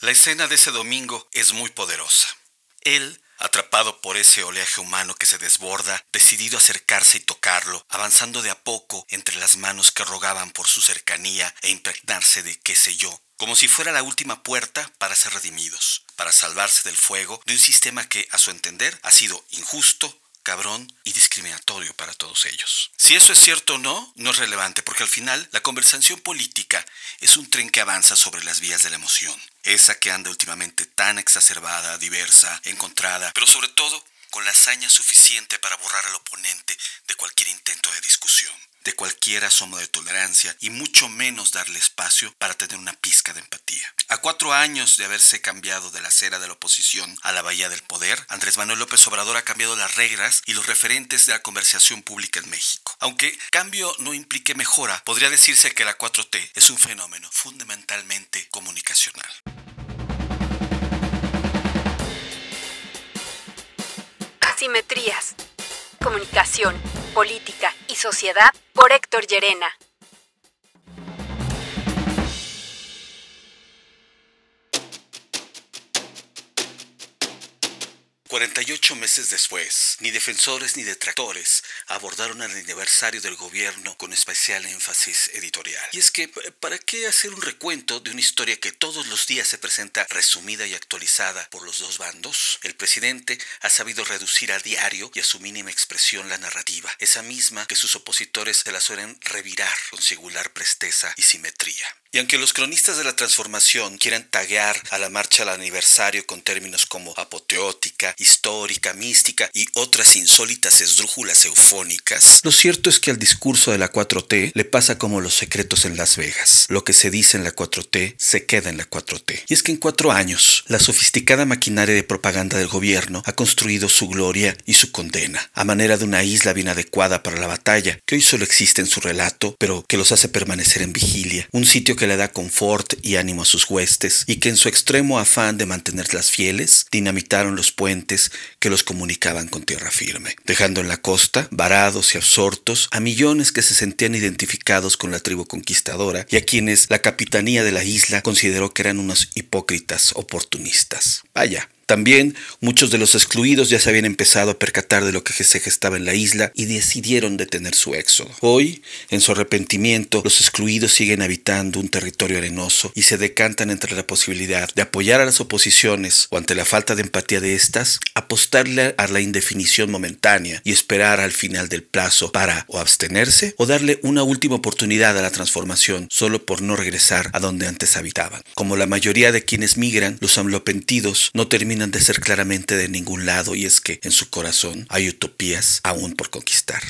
La escena de ese domingo es muy poderosa. Él, atrapado por ese oleaje humano que se desborda, decidido a acercarse y tocarlo, avanzando de a poco entre las manos que rogaban por su cercanía e impregnarse de qué sé yo, como si fuera la última puerta para ser redimidos, para salvarse del fuego de un sistema que, a su entender, ha sido injusto, cabrón y discriminatorio para todos ellos. Si eso es cierto o no, no es relevante, porque al final la conversación política es un tren que avanza sobre las vías de la emoción, esa que anda últimamente tan exacerbada, diversa, encontrada, pero sobre todo con la hazaña suficiente para borrar al oponente de cualquier intento de discusión, de cualquier asomo de tolerancia y mucho menos darle espacio para tener una pizca de empatía. A cuatro años de haberse cambiado de la acera de la oposición a la bahía del poder, Andrés Manuel López Obrador ha cambiado las reglas y los referentes de la conversación pública en México. Aunque cambio no implique mejora, podría decirse que la 4T es un fenómeno fundamentalmente comunicacional. Asimetrías. Comunicación, política y sociedad por Héctor Llerena. 48 meses después, ni defensores ni detractores abordaron el aniversario del gobierno con especial énfasis editorial. Y es que, ¿para qué hacer un recuento de una historia que todos los días se presenta resumida y actualizada por los dos bandos? El presidente ha sabido reducir a diario y a su mínima expresión la narrativa, esa misma que sus opositores se la suelen revirar con singular presteza y simetría. Y aunque los cronistas de la transformación quieran taguear a la marcha al aniversario con términos como apoteótica, histórica, mística y otras insólitas esdrújulas eufónicas, lo cierto es que al discurso de la 4T le pasa como los secretos en Las Vegas. Lo que se dice en la 4T se queda en la 4T. Y es que en cuatro años, la sofisticada maquinaria de propaganda del gobierno ha construido su gloria y su condena, a manera de una isla bien adecuada para la batalla, que hoy solo existe en su relato, pero que los hace permanecer en vigilia. Un sitio que le da confort y ánimo a sus huestes, y que en su extremo afán de mantenerlas fieles, dinamitaron los puentes que los comunicaban con tierra firme, dejando en la costa, varados y absortos, a millones que se sentían identificados con la tribu conquistadora y a quienes la capitanía de la isla consideró que eran unos hipócritas oportunistas. Vaya, también muchos de los excluidos ya se habían empezado a percatar de lo que se gestaba en la isla y decidieron detener su éxodo. Hoy, en su arrepentimiento, los excluidos siguen habitando un territorio arenoso y se decantan entre la posibilidad de apoyar a las oposiciones o ante la falta de empatía de éstas, apostarle a la indefinición momentánea y esperar al final del plazo para o abstenerse o darle una última oportunidad a la transformación solo por no regresar a donde antes habitaban. Como la mayoría de quienes migran, los amlopentidos no terminan de ser claramente de ningún lado y es que en su corazón hay utopías aún por conquistar.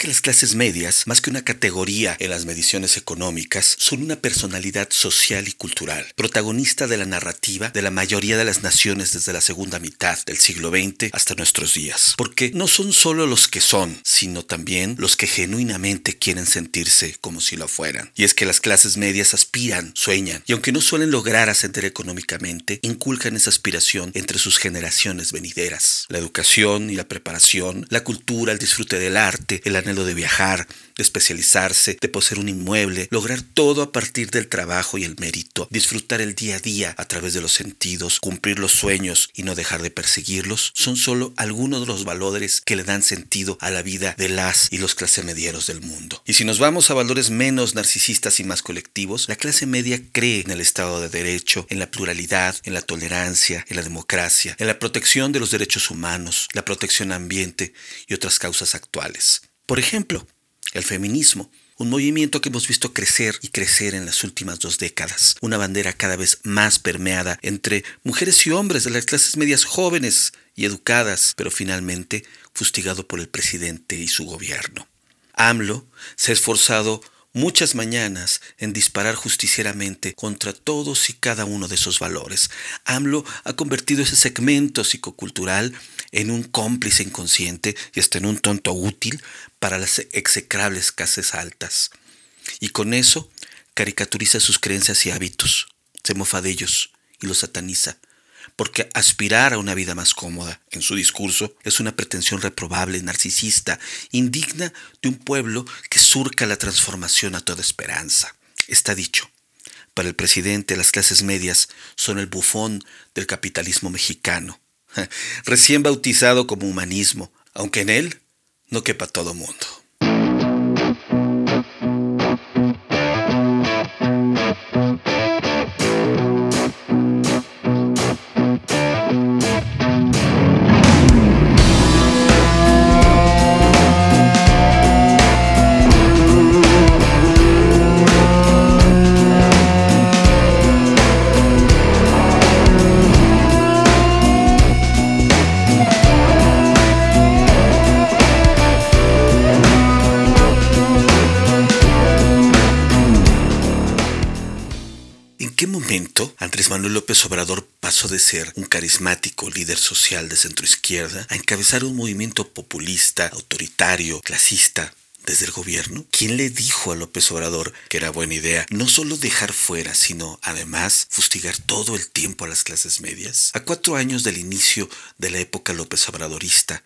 Que las clases medias, más que una categoría en las mediciones económicas, son una personalidad social y cultural, protagonista de la narrativa de la mayoría de las naciones desde la segunda mitad del siglo XX hasta nuestros días. Porque no son solo los que son, sino también los que genuinamente quieren sentirse como si lo fueran. Y es que las clases medias aspiran, sueñan, y aunque no suelen lograr ascender económicamente, inculcan esa aspiración entre sus generaciones venideras. La educación y la preparación, la cultura, el disfrute del arte, el anhelo de viajar, de especializarse, de poseer un inmueble, lograr todo a partir del trabajo y el mérito, disfrutar el día a día a través de los sentidos, cumplir los sueños y no dejar de perseguirlos, son solo algunos de los valores que le dan sentido a la vida de las y los clase medieros del mundo. Y si nos vamos a valores menos narcisistas y más colectivos, la clase media cree en el Estado de Derecho, en la pluralidad, en la tolerancia, en la democracia, en la protección de los derechos humanos, la protección ambiente y otras causas actuales. Por ejemplo, el feminismo, un movimiento que hemos visto crecer y crecer en las últimas dos décadas, una bandera cada vez más permeada entre mujeres y hombres de las clases medias jóvenes y educadas, pero finalmente fustigado por el presidente y su gobierno. AMLO se ha esforzado muchas mañanas en disparar justicieramente contra todos y cada uno de esos valores. AMLO ha convertido ese segmento psicocultural en un cómplice inconsciente y hasta en un tonto útil para las execrables clases altas. Y con eso caricaturiza sus creencias y hábitos, se mofa de ellos y los sataniza, porque aspirar a una vida más cómoda, en su discurso, es una pretensión reprobable, narcisista, indigna de un pueblo que surca la transformación a toda esperanza. Está dicho. Para el presidente, las clases medias son el bufón del capitalismo mexicano, recién bautizado como humanismo, aunque en él no quepa todo mundo. Andrés Manuel López Obrador pasó de ser un carismático líder social de centroizquierda a encabezar un movimiento populista, autoritario, clasista, desde el gobierno? ¿Quién le dijo a López Obrador que era buena idea no solo dejar fuera, sino además fustigar todo el tiempo a las clases medias? A cuatro años del inicio de la época López Obradorista,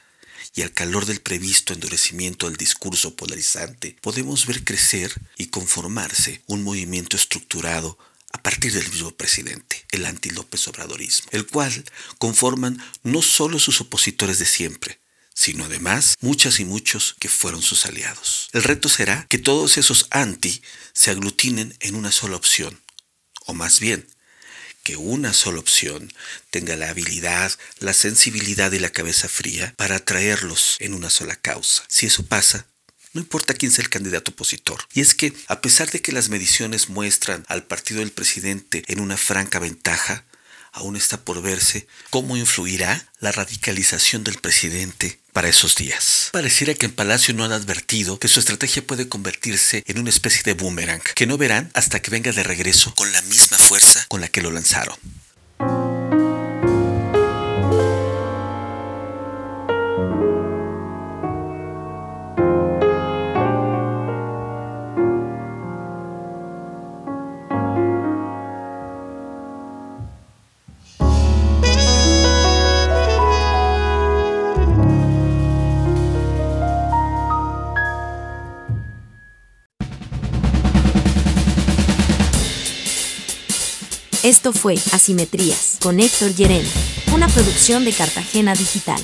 y al calor del previsto endurecimiento del discurso polarizante, podemos ver crecer y conformarse un movimiento estructurado partir del mismo presidente, el anti-López Obradorismo, el cual conforman no solo sus opositores de siempre, sino además muchas y muchos que fueron sus aliados. El reto será que todos esos anti se aglutinen en una sola opción, o más bien, que una sola opción tenga la habilidad, la sensibilidad y la cabeza fría para atraerlos en una sola causa. Si eso pasa, no importa quién sea el candidato opositor. Y es que, a pesar de que las mediciones muestran al partido del presidente en una franca ventaja, aún está por verse cómo influirá la radicalización del presidente para esos días. Pareciera que en Palacio no han advertido que su estrategia puede convertirse en una especie de boomerang, que no verán hasta que venga de regreso con la misma fuerza con la que lo lanzaron. Esto fue Asimetrías con Héctor Yerena, una producción de Cartagena Digital.